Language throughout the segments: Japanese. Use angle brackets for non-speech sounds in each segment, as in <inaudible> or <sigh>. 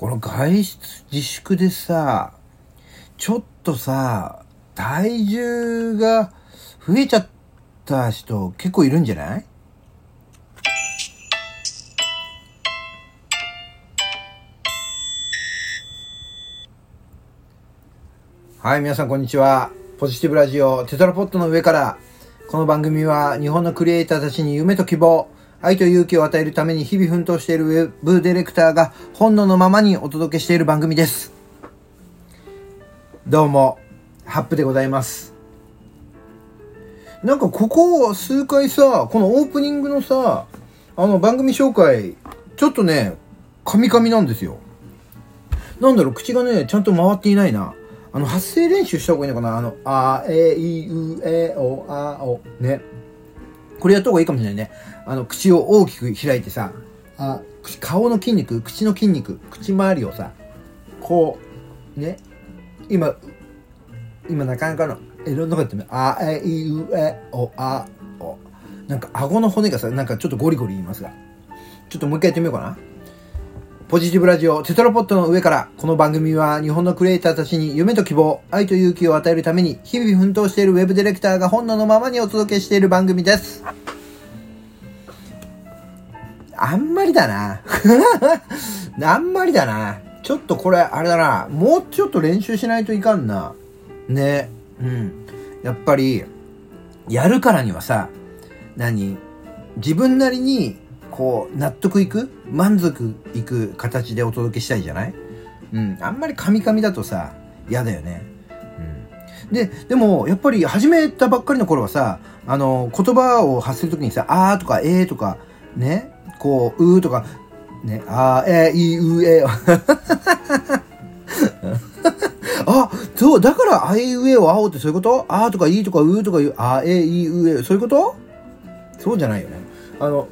この外出自粛でさ、ちょっとさ、体重が増えちゃった人結構いるんじゃない？はい、皆さんこんにちは。ポジティブラジオテトラポットの上から、この番組は日本のクリエイターたちに夢と希望、愛と勇気を与えるために日々奮闘しているウェブディレクターが本能のままにお届けしている番組です。どうも、ハップでございます。なんかここ数回さ、このオープニングのさ、あの番組紹介、ちょっとね、カミカミなんですよ。なんだろう、口がね、ちゃんと回っていないな。あの、発声練習した方がいいのかなあの、あ、え、い、う、え、お、あ、お、ね。これやった方がいいかもしれないね。あの、口を大きく開いてさ、あ、顔の筋肉、口の筋肉、口周りをさ、こう、ね、今、今なかなかの、いろんなことやってあ、え、いうえ、お、あ、お。なんか顎の骨がさ、なんかちょっとゴリゴリ言いますが。ちょっともう一回やってみようかな。ポジティブラジオテトラポットの上から、この番組は日本のクリエイターたちに夢と希望、愛と勇気を与えるために、日々奮闘しているウェブディレクターが本能のままにお届けしている番組です。あんまりだな。<laughs> あんまりだな。ちょっとこれ、あれだな。もうちょっと練習しないといかんな。ね。うん。やっぱり、やるからにはさ、何？自分なりにこう、納得いく満足いく形でお届けしたいじゃない？うん。あんまりカミカミだとさ、嫌だよね。うん。で、でも、やっぱり始めたばっかりの頃はさ、あの、言葉を発するときにさ、あーとか、えーとか、ね、こう、うーとか、ね、あー、えー、い、う、えー。<laughs> あ、そう、だから、あいうえをあおってそういうこと？あーとかいいとかうーとかいう、あえい、うえ、そういうこと？そうじゃないよね。あの、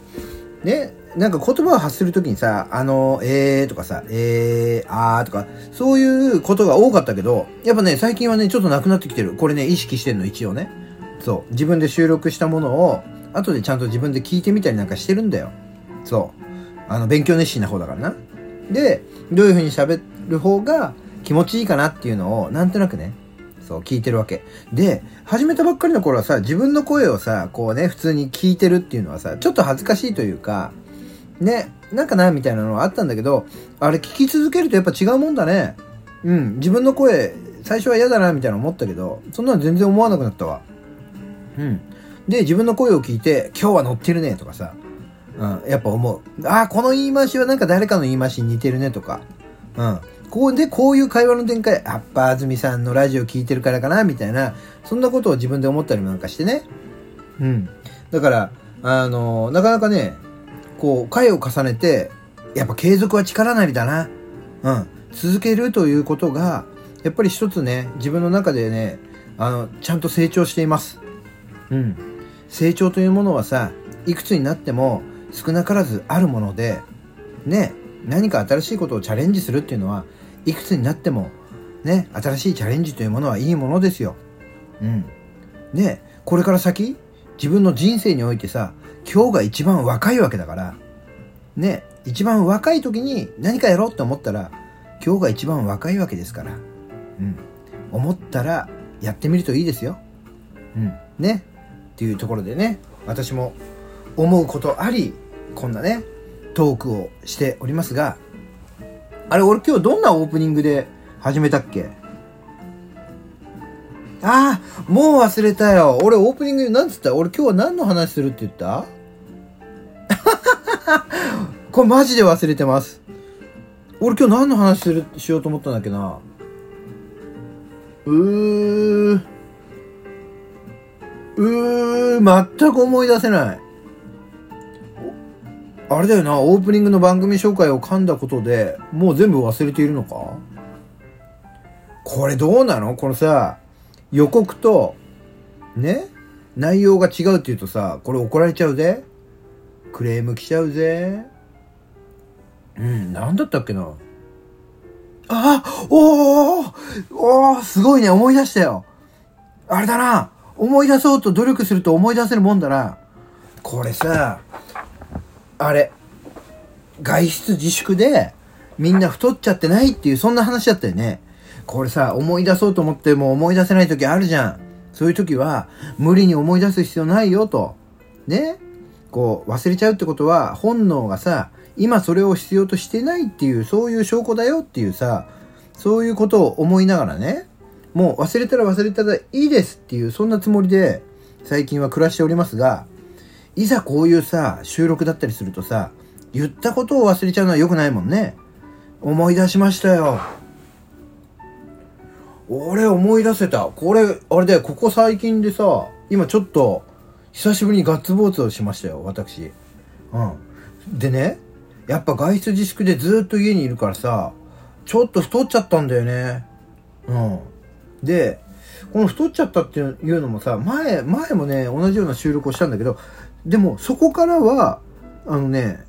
ね、なんか言葉を発するときにさ、あの、えーとかさ、えー、あーとか、そういうことが多かったけど、やっぱね、最近はね、ちょっとなくなってきてる。これね、意識してんの、一応ね。そう。自分で収録したものを、後でちゃんと自分で聞いてみたりなんかしてるんだよ。そう。あの、勉強熱心な方だからな。で、どういう風に喋る方が気持ちいいかなっていうのを、なんとなくね、そう、聞いてるわけ。で、始めたばっかりの頃はさ、自分の声をさ、こうね、普通に聞いてるっていうのはさ、ちょっと恥ずかしいというか、ね、なんかな、みたいなのはあったんだけど、あれ聞き続けるとやっぱ違うもんだね。うん、自分の声、最初は嫌だな、みたいな思ったけど、そんなの全然思わなくなったわ。うん。で、自分の声を聞いて、今日は乗ってるね、とかさ、うん、やっぱ思う。ああ、この言い回しはなんか誰かの言い回しに似てるね、とか、うん。こうで、こういう会話の展開、アッパーズミさんのラジオ聞いてるからかな、みたいな、そんなことを自分で思ったりもなんかしてね。うん。だから、あの、なかなかね、こう、回を重ねて、やっぱ継続は力なりだな。うん。続けるということが、やっぱり一つね、自分の中でね、あの、ちゃんと成長しています。うん。成長というものはさ、いくつになっても少なからずあるもので、ね、何か新しいことをチャレンジするっていうのは、いくつになっても、ね、新しいチャレンジというものはいいものですよ。うん。ね、これから先、自分の人生においてさ、今日が一番若いわけだから、ね、一番若い時に何かやろうって思ったら、今日が一番若いわけですから、うん。思ったらやってみるといいですよ。うん。ね。っていうところでね、私も思うことあり、こんなね、トークをしておりますが、あれ、俺今日どんなオープニングで始めたっけ？ああ、もう忘れたよ。俺オープニングで何つった？俺今日は何の話するって言った？<laughs> これマジで忘れてます。俺今日何の話する、しようと思ったんだっけな？うー。うー、全く思い出せない。あれだよな、オープニングの番組紹介を噛んだことで、もう全部忘れているのか？これどうなの？このさ、予告と、ね？内容が違うって言うとさ、これ怒られちゃうぜ？クレーム来ちゃうぜ？うん、なんだったっけな？あおーおーすごいね、思い出したよ。あれだな。思い出そうと努力すると思い出せるもんだな。これさ、あれ、外出自粛で、みんな太っちゃってないっていう、そんな話だったよね。これさ、思い出そうと思っても思い出せない時あるじゃん。そういう時は、無理に思い出す必要ないよと。ね？こう、忘れちゃうってことは、本能がさ、今それを必要としてないっていう、そういう証拠だよっていうさ、そういうことを思いながらね、もう忘れたら忘れたらいいですっていう、そんなつもりで、最近は暮らしておりますが、いざこういうさ、収録だったりするとさ、言ったことを忘れちゃうのは良くないもんね。思い出しましたよ。俺思い出せた。これ、あれで、ここ最近でさ、今ちょっと、久しぶりにガッツポーツをしましたよ、私。うん。でね、やっぱ外出自粛でずっと家にいるからさ、ちょっと太っちゃったんだよね。うん。で、この太っちゃったっていうのもさ、前、前もね、同じような収録をしたんだけど、でもそこからは、あのね、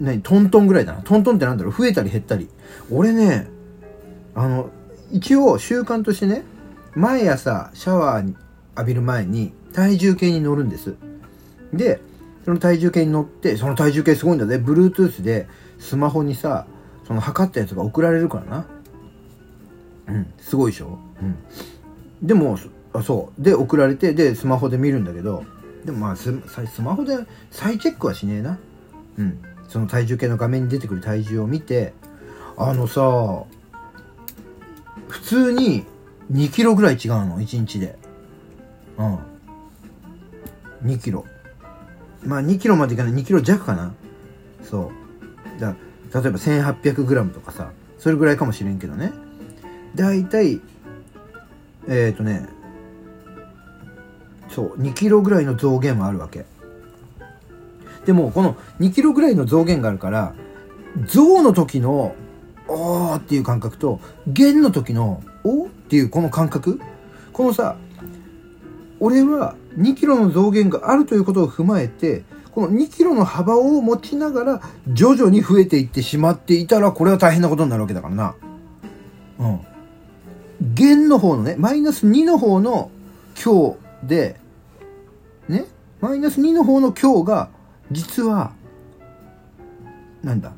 何、トントンぐらいだな。トントンってなんだろう増えたり減ったり。俺ね、あの、一応習慣としてね、毎朝シャワーに浴びる前に体重計に乗るんです。で、その体重計に乗って、その体重計すごいんだね。Bluetooth でスマホにさ、その測ったやつが送られるからな。うん、すごいでしょ？うん。でも、あ、そう。で、送られて、で、スマホで見るんだけど、でもまあス、スマホで再チェックはしねえな。うん。その体重計の画面に出てくる体重を見て、あのさ、普通に2キロぐらい違うの、1日で。うん。2キロ。まあ2キロまでいかない、2キロ弱かな。そう。だ例えば1800グラムとかさ、それぐらいかもしれんけどね。だいたい、えっ、ー、とね、そう、2キロぐらいの増減もあるわけ。でも、この2キロぐらいの増減があるから、増の時のおーっていう感覚と、弦の時の、おっていうこの感覚このさ、俺は2キロの増減があるということを踏まえて、この2キロの幅を持ちながら、徐々に増えていってしまっていたら、これは大変なことになるわけだからな。うん。弦の方のね、マイナス2の方の強で、ね、マイナス2の方の強が、実は、なんだ？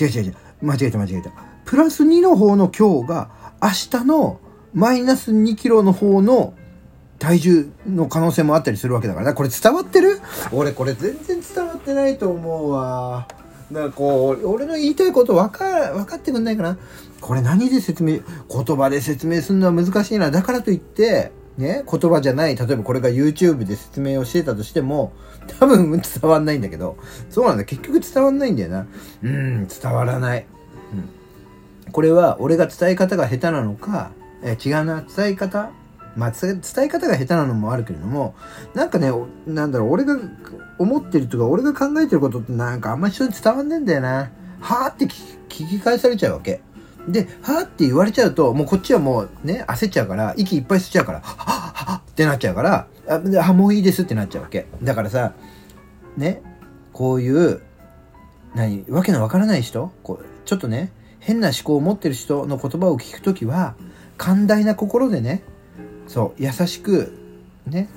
違う違う違う。間違えた間違えた。プラス2の方の今日が明日のマイナス2キロの方の体重の可能性もあったりするわけだからな。これ伝わってる？俺これ全然伝わってないと思うわ。なんかこう、俺の言いたいこと分か、分かってくんないかなこれ何で説明、言葉で説明するのは難しいな。だからといって、ね、言葉じゃない、例えばこれが YouTube で説明をしてたとしても、多分伝わんないんだけど、そうなんだ、結局伝わんないんだよな。うん、伝わらない。うん。これは俺が伝え方が下手なのか、え違うな、伝え方まあ、伝え方が下手なのもあるけれども、なんかね、なんだろう、俺が思ってるとか、俺が考えてることってなんかあんまり人に伝わんねえんだよな。はぁって聞き返されちゃうわけ。で、はぁって言われちゃうと、もうこっちはもうね、焦っちゃうから、息いっぱい吸っちゃうから、はぁはぁってなっちゃうから、あ、もういいですってなっちゃうわけ。だからさ、ね、こういう、何、わけのわからない人こうちょっとね、変な思考を持ってる人の言葉を聞くときは、寛大な心でね、そう、優しく、ね、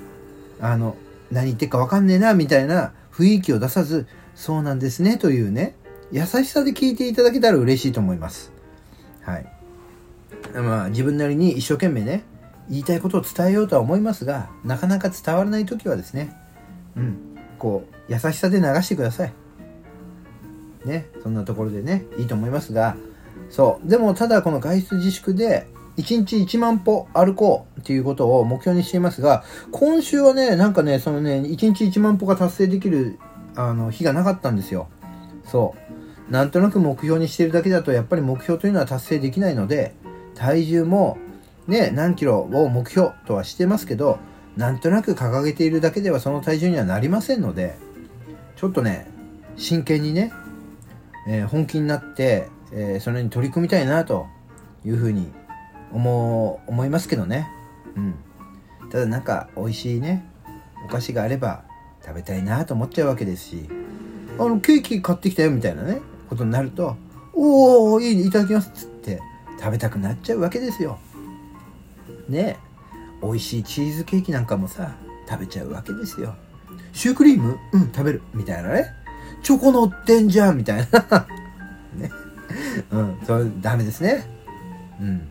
あの、何言ってるかわかんねえな、みたいな雰囲気を出さず、そうなんですね、というね、優しさで聞いていただけたら嬉しいと思います。はい。まあ、自分なりに一生懸命ね、言いたいことを伝えようとは思いますが、なかなか伝わらない時はですね、うん、こう、優しさで流してください。ね、そんなところでね、いいと思いますが、そう。でも、ただこの外出自粛で、1日1万歩歩こうっていうことを目標にしていますが、今週はね、なんかね、そのね、1日1万歩が達成できる、あの、日がなかったんですよ。そう。なんとなく目標にしてるだけだと、やっぱり目標というのは達成できないので、体重も、ね、何キロを目標とはしてますけど、なんとなく掲げているだけではその体重にはなりませんので、ちょっとね、真剣にね、えー、本気になって、えー、それに取り組みたいなというふうに思う、思いますけどね。うん。ただなんか美味しいね、お菓子があれば食べたいなと思っちゃうわけですし、あの、ケーキ買ってきたよみたいなね、ことになると、おー、いい、いただきますっつって食べたくなっちゃうわけですよ。ねえ美味しいチーズケーキなんかもさ、食べちゃうわけですよ。シュークリーム？うん、食べる。みたいなね。チョコ乗ってんじゃんみたいな <laughs> ね。うんそうダメですねうん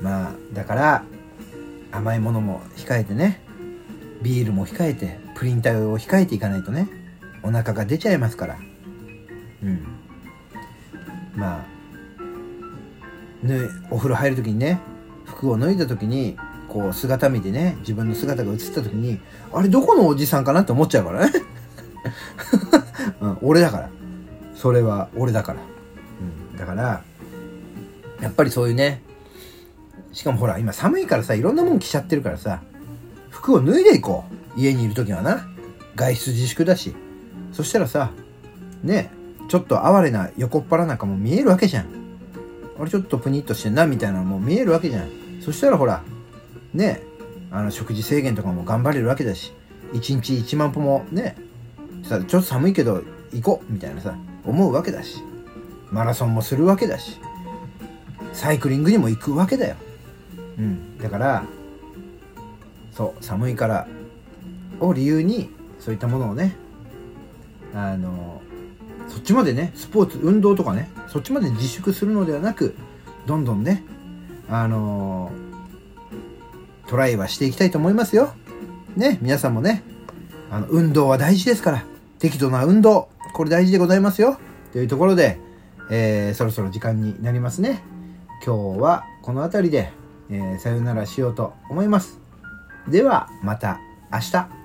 まあだから甘いものも控えてねビールも控えてプリン体を控えていかないとねお腹が出ちゃいますから。うん。まあねお風呂入る時にね服を脱いだ時にこう姿見てね自分の姿が映った時にあれどこのおじさんかなって思っちゃうからね、<laughs> うん、俺だから。それは俺だから、うん、だからやっぱりそういうねしかもほら今寒いからさいろんなもん着ちゃってるからさ服を脱いでいこう。家にいる時はな。外出自粛だし。そしたらさねちょっと哀れな横っ腹なんかも見えるわけじゃん。あれちょっとプニッとしてんなみたいなのも見えるわけじゃん。そしたらほらねあの食事制限とかも頑張れるわけだし。1日1万歩もねさちょっと寒いけど行こうみたいなさ思うわけだし。マラソンもするわけだし。サイクリングにも行くわけだよ。うんだからそう寒いからを理由にそういったものをねあのそっちまでねスポーツ運動とかねそっちまで自粛するのではなくどんどんねあのトライはしていきたいと思いますよ。ね、皆さんもね、あの、運動は大事ですから、適度な運動、これ大事でございますよ。というところで、えー、そろそろ時間になりますね。今日はこの辺りで、えー、さよならしようと思います。では、また明日。